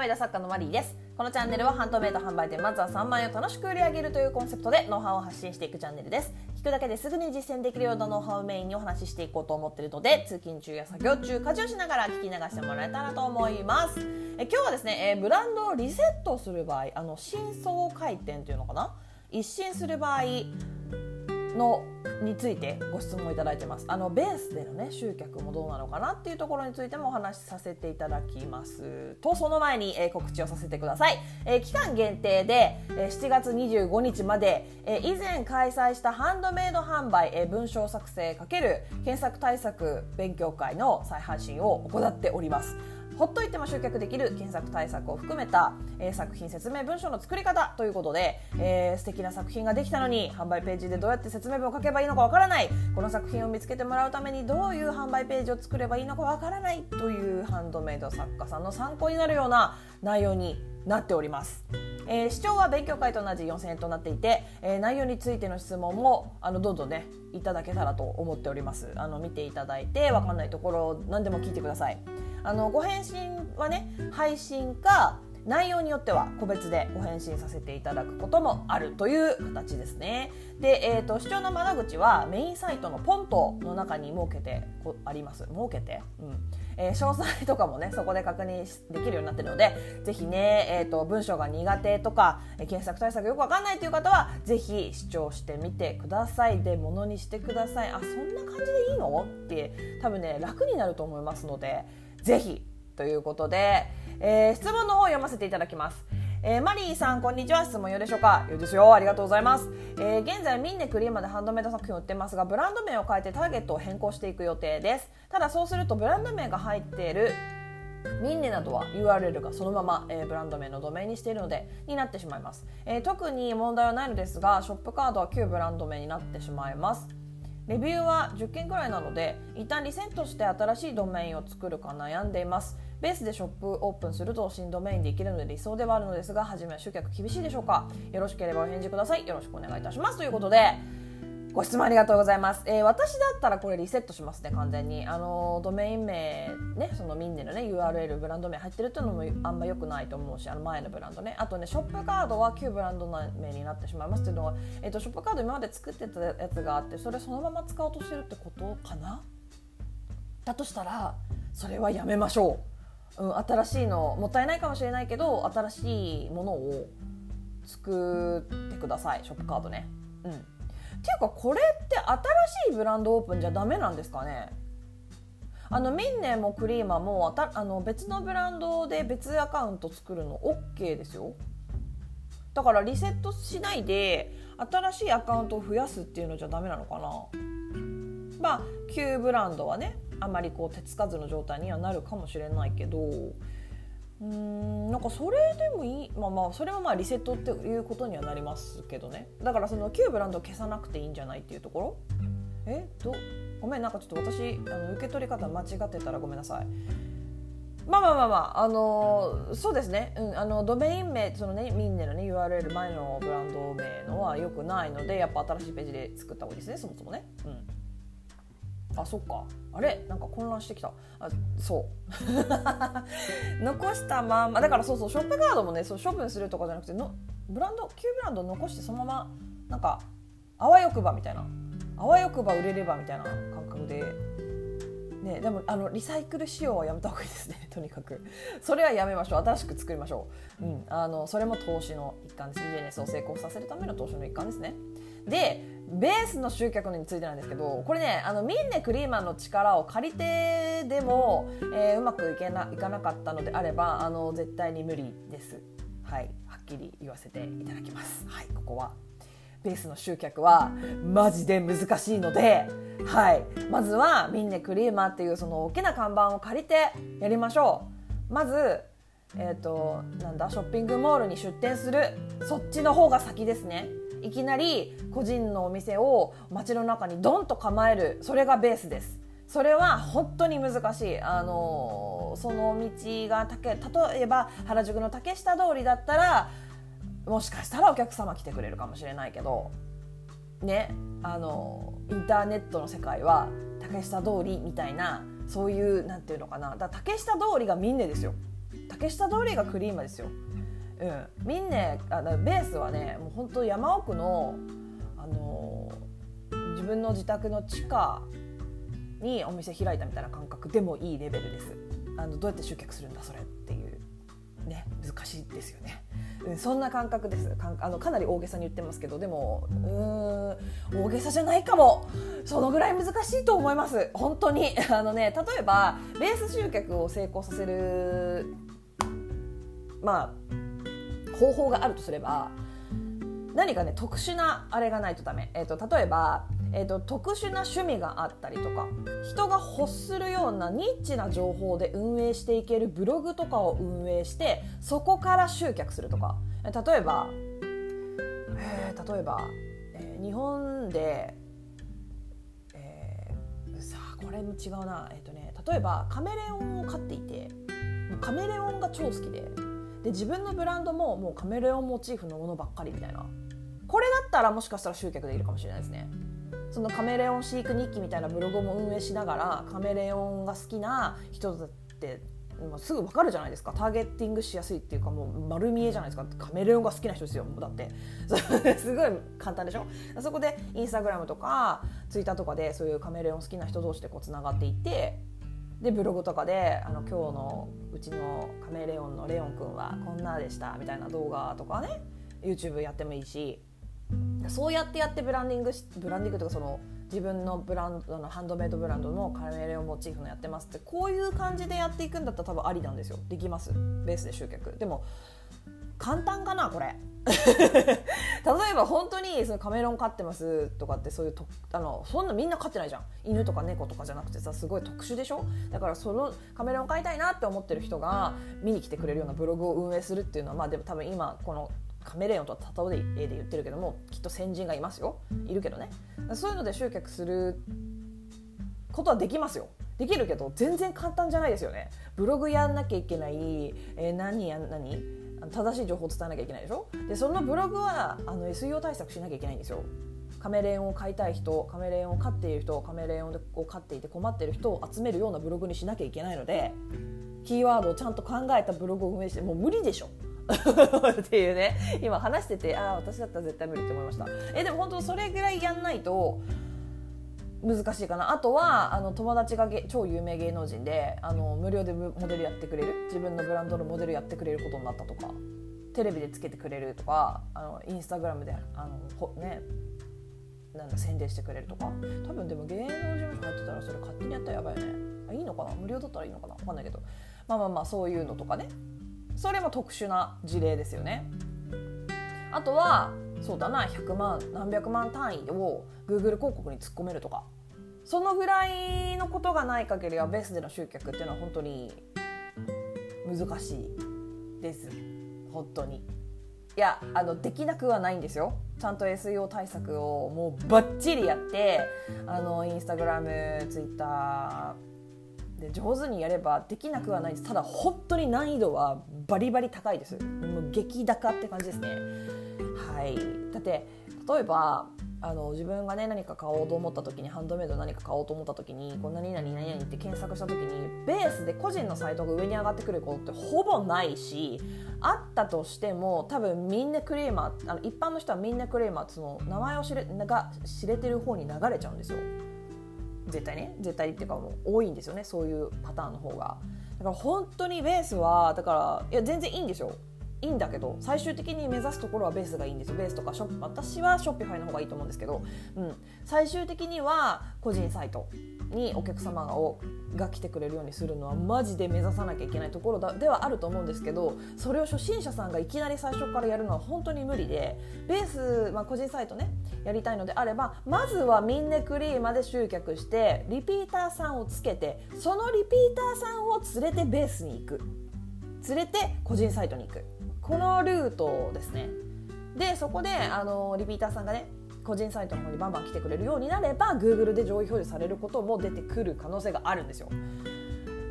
メイド作家のマリーです。このチャンネルはハンドメイド販売店まずは3万円を楽しく売り上げるというコンセプトでノウハウを発信していくチャンネルです。聞くだけですぐに実践できるようなノウハウをメインにお話ししていこうと思っているので通勤中や作業中家事をしながら聞き流してもらえたらと思います。え今日はですね、えブランドをリセットする場合あの真相回転というのかな？一新する場合のについてご質問いただいてます。あのベースでのね集客もどうなのかなっていうところについてもお話しさせていただきます。とその前に、えー、告知をさせてください、えー、期間限定で、えー、7月25日まで、えー、以前開催したハンドメイド販売、えー、文章作成×検索対策勉強会の再配信を行っております。ほっといても集客できる検索対策を含めた、えー、作品説明文章の作り方ということで、えー、素敵な作品ができたのに販売ページでどうやって説明文を書けばいいのかわからない。この作品を見つけてもらうためにどういう販売ページを作ればいいのかわからないというハンドメイド作家さんの参考になるような内容になっております。えー、視聴は勉強会と同じ4000円となっていて、えー、内容についての質問もあのどんどんねいただけたらと思っております。あの見ていただいて分かんないところ何でも聞いてください。あのご返信はね配信か内容によっては個別でご返信させていただくこともあるという形ですね。で、えーと、視聴の窓口はメインサイトのポントの中に設けてあります。設けて、うんえー、詳細とかもねそこで確認できるようになっているのでぜひね、えーと、文章が苦手とか、え検索対策よくわかんないという方はぜひ視聴してみてくださいでものにしてくださいあそんな感じでいいの？って多分ね楽になると思いますので。ぜひということで、えー、質問の方を読ませていただきます。えー、マリーさんこんにちは。質問よでしょうか？よいですよ。ありがとうございます、えー、現在ミンネクリーマでハンドメイド作品を売ってますがブランド名を変えてターゲットを変更していく予定です。ただそうするとブランド名が入っているミンネなどは URL がそのまま、えー、ブランド名のドメインにしているのでになってしまいます、えー、特に問題はないのですがショップカードは旧ブランド名になってしまいます。レビューは10件くらいなので一旦リセットして新しいドメインを作るか悩んでいます。ベースでショップオープンすると新ドメインできるので理想ではあるのですが初めは集客厳しいでしょうか？よろしければお返事ください。よろしくお願いいたします。ということでご質問ありがとうございます、えー、私だったらこれリセットしますね完全に。あのドメイン名ねそのミンネのね URL ブランド名入ってるっていうのもあんま良くないと思うしあの前のブランドね。あとねショップカードは旧ブランド名になってしまいますっていうのは、えーと、ショップカード今まで作ってたやつがあってそれそのまま使おうとしてるってことかな？だとしたらそれはやめましょう、うん、新しいのもったいないかもしれないけど新しいものを作ってくださいショップカードね。うん。っていうかこれって新しいブランドオープンじゃダメなんですかね？あのミンネもクリーマもあの別のブランドで別アカウント作るの OK ですよ。だからリセットしないで新しいアカウントを増やすっていうのじゃダメなのかな？まあ旧ブランドはねあまりこう手つかずの状態にはなるかもしれないけどうんなんかそれでもいいまあまあそれはまあリセットっていうことにはなりますけどね。だからその旧ブランド消さなくていいんじゃないっていうところ？え？ど？ごめんなんかちょっと私あの受け取り方間違ってたらごめんなさい。まあまあまあまあ、あのー、そうですね、うん、あのドメイン名そのねミンネのね URL 前のブランド名のはよくないのでやっぱ新しいページで作った方がいいですねそもそもね。うん。あそっか。あれ？なんか混乱してきた。あそう。残したまんまだからそうそうショップカードもねそう処分するとかじゃなくてのブランド旧ブランド残してそのままなんかあわよくばみたいな。あわよくば売れればみたいな感覚で。ね、でもあのリサイクル仕様はやめた方がいいですね。とにかく。それはやめましょう。新しく作りましょう、うん、あのそれも投資の一環です。ビジネスを成功させるための投資の一環ですね。でベースの集客についてなんですけどこれねあのミンネクリーマンの力を借りてでも、えー、うまくいけないかなかったのであればあの絶対に無理です。はい。はっきり言わせていただきます。はい。ここは。ベースの集客はマジで難しいので、はい、まずはミンネクリーマーっていうその大きな看板を借りてやりましょう。まずえーと、となんだショッピングモールに出店する。そっちの方が先ですね。いきなり個人のお店を街の中にドンと構える。それがベースです。それは本当に難しい。あのその道が例えば原宿の竹下通りだったらもしかしたらお客様来てくれるかもしれないけどねあのインターネットの世界は竹下通りみたいなそういうなんていうのかな。だ竹下通りがみんなですよ。竹下通りがクリーマですよ、うん、みんなあのベースはねもう本当山奥の、あのー、自分の自宅の地下にお店開いたみたいな感覚でもいいレベルです。あのどうやって集客するんだそれっていうね難しいですよね。うん、そんな感覚です。かあのかなり大げさに言ってますけどでもうん大げさじゃないかも。そのぐらい難しいと思います。本当に。あのね例えばベース集客を成功させるまあ方法があるとすれば何かね特殊なあれがないとダメ、えーと、例えば、えーと、特殊な趣味があったりとか人が欲するようなニッチな情報で運営していけるブログとかを運営してそこから集客するとか。例えば、えー、例えば、えー、日本で、えー、さあこれも違うな、えーとね、例えばカメレオンを飼っていてカメレオンが超好きでで自分のブランドももうカメレオンモチーフのものばっかりみたいな。これだったらもしかしたら集客できるかもしれないですね。そのカメレオン飼育日記みたいなブログも運営しながらカメレオンが好きな人だってすぐ分かるじゃないですか。ターゲッティングしやすいっていうかもう丸見えじゃないですか。カメレオンが好きな人ですよだって。すごい簡単でしょ？そこでインスタグラムとかツイッターとかでそういうカメレオン好きな人同士でこうつながっていってでブログとかであの今日のうちのカメレオンのレオンくんはこんなでしたみたいな動画とかね YouTube やってもいいしそうやってやってブランディングブランディングとかその自分のブランドのハンドメイドブランドのカメレオンモチーフのやってますってこういう感じでやっていくんだったら多分ありなんですよ。できます。ベースで集客。でも簡単かなこれ。例えば本当にそのカメレオン飼ってますとかってそういうとあのそんなみんな飼ってないじゃん。犬とか猫とかじゃなくてさすごい特殊でしょ？だからそのカメレオン飼いたいなって思ってる人が見に来てくれるようなブログを運営するっていうのはまあでも多分今このカメレオンと例えで言ってるけどもきっと先人がいますよ。いるけどね。そういうので集客することはできますよ。できるけど全然簡単じゃないですよね。ブログやんなきゃいけない、えー、何や何？正しい情報を伝えなきゃいけないでしょ？でそのブログはあの SEO 対策しなきゃいけないんですよ。カメレオンを飼いたい人カメレオンを飼っている人カメレオンを飼っていて困っている人を集めるようなブログにしなきゃいけないのでキーワードをちゃんと考えたブログを運営してもう無理でしょ？っていうね。今話しててああ私だったら絶対無理って思いました。えでも本当それぐらいやんないと難しいかな。あとはあの友達が超有名芸能人であの無料でモデルやってくれる自分のブランドのモデルやってくれることになったとかテレビでつけてくれるとかあのインスタグラムであのほねなんだ宣伝してくれるとか。多分でも芸能事務所入ってたらそれ勝手にやったらやばいよね。あいいのかな？無料だったらいいのかな？分かんないけど。まあまあまあそういうのとかね。それも特殊な事例ですよね。あとはそうだな100万何百万単位を Google 広告に突っ込めるとか。そのぐらいのことがない限りはベースでの集客っていうのは本当に難しいです。本当に。いやあのできなくはないんですよ。ちゃんと SEO 対策をもうバッチリやってあのインスタグラムツイッターで上手にやればできなくはないです。ただ本当に難易度はバリバリ高いです。もう激高って感じですね。はい。だって例えばあの自分がね何か買おうと思った時にハンドメイド何か買おうと思った時にこう何々何々って検索した時にベースで個人のサイトが上に上がってくることってほぼないしあったとしても多分みんなクレーマーあの一般の人はみんなクレーマーその名前を知れが知れてる方に流れちゃうんですよ。絶対ね。絶対っていうかもう多いんですよね。そういうパターンの方が。だから本当にベースはだからいや全然いいんですよ。いいんだけど最終的に目指すところはベースがいいんですよ。ベースとかショッ私はショッピファイの方がいいと思うんですけど、うん、最終的には個人サイトにお客様がをが来てくれるようにするのはマジで目指さなきゃいけないところだではあると思うんですけどそれを初心者さんがいきなり最初からやるのは本当に無理でベース、まあ、個人サイトねやりたいのであればまずはミンネ、クリーマで集客してリピーターさんをつけてそのリピーターさんを連れてベースに行く。連れて個人サイトに行く。このルートですねでそこであのリピーターさんがね個人サイトの方にバンバン来てくれるようになれば Google で上位表示されることも出てくる可能性があるんですよ。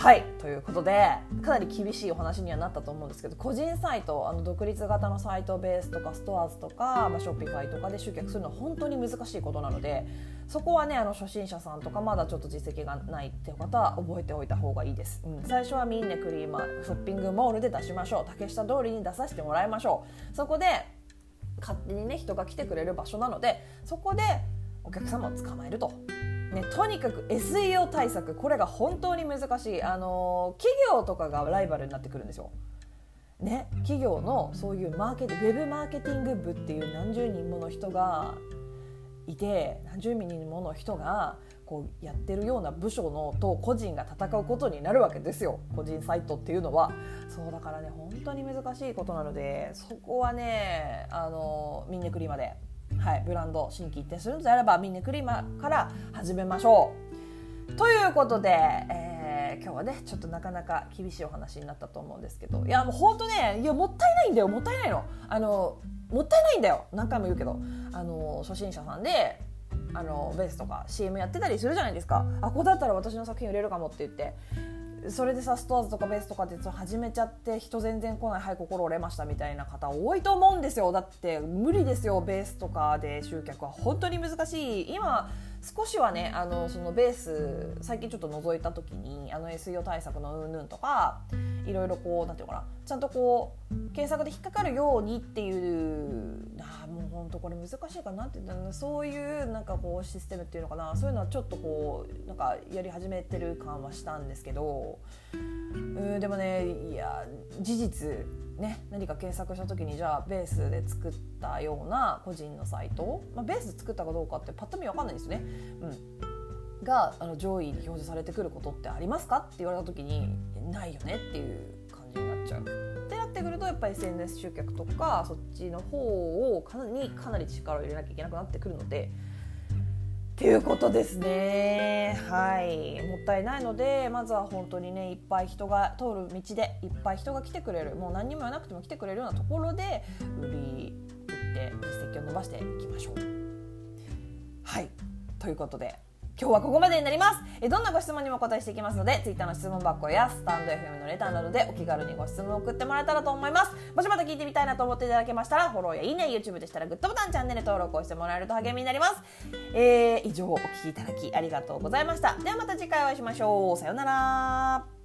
はい。ということでかなり厳しいお話にはなったと思うんですけど個人サイトあの独立型のサイトベースとか STORES とか、まあ、 Shopify とかで集客するのは本当に難しいことなのでそこはねあの初心者さんとかまだちょっと実績がないっていう方は覚えておいた方がいいです、うん、最初はミンネクリーマーショッピングモールで出しましょう。竹下通りに出させてもらいましょう。そこで勝手にね人が来てくれる場所なのでそこでお客様を捕まえると。ね、とにかく SEO 対策これが本当に難しい、あの企業とかがライバルになってくるんですよ。ね、企業のそういうマーケウェブマーケティング部っていう何十人もの人がいて何十人もの人がこうやってるような部署のと個人が戦うことになるわけですよ。個人サイトっていうのは。そうだからね本当に難しいことなのでそこはねあのミンネクリマで、はい、ブランド新規一転するのであればミンネクリーマから始めましょう。ということで、えー、今日はねちょっとなかなか厳しいお話になったと思うんですけどいやもう本当ねいやもったいないんだよもったいないの。あのもったいないんだよ。何回も言うけど。あの初心者さんであのベースとか CM やってたりするじゃないですか。あここだったら私の作品売れるかもって言って。それでさストアーズとかベースとかって始めちゃって人全然来ないはい心折れましたみたいな方多いと思うんですよ。だって無理ですよベースとかで集客は本当に難しい。今少しはねあのそのベース最近ちょっと覗いた時にあの SEO 対策のうんぬんとかいろいろこうなんていうかなちゃんとこう検索で引っかかるようにっていうあもう本当これ難しいかなってそういうなんかこうシステムっていうのかなそういうのはちょっとこうなんかやり始めてる感はしたんですけどうんでもねいや事実ね何か検索した時にじゃあベースで作ったような個人のサイト、まあ、ベース作ったかどうかってパッと見分かんないですよね。うんがあの上位に表示されてくることってありますか？って言われた時にないよねっていう感じになっちゃう。ってなってくるとやっぱり SNS 集客とかそっちの方をかなりかなり力を入れなきゃいけなくなってくるので。っていうことですねはいもったいないのでまずは本当にねいっぱい人が通る道でいっぱい人が来てくれるもう何にも言わなくても来てくれるようなところで売り売って実績を伸ばしていきましょう。はいということで今日はここまでになります。えどんなご質問にもお答えしていきますので Twitter の質問箱やスタンド FM のレターなどでお気軽にご質問を送ってもらえたらと思います。もしまた聞いてみたいなと思っていただけましたらフォローやいいね YouTube でしたらグッドボタンチャンネル登録をしてもらえると励みになります。えー、以上お聴きいただきありがとうございました。ではまた次回お会いしましょう。さようなら。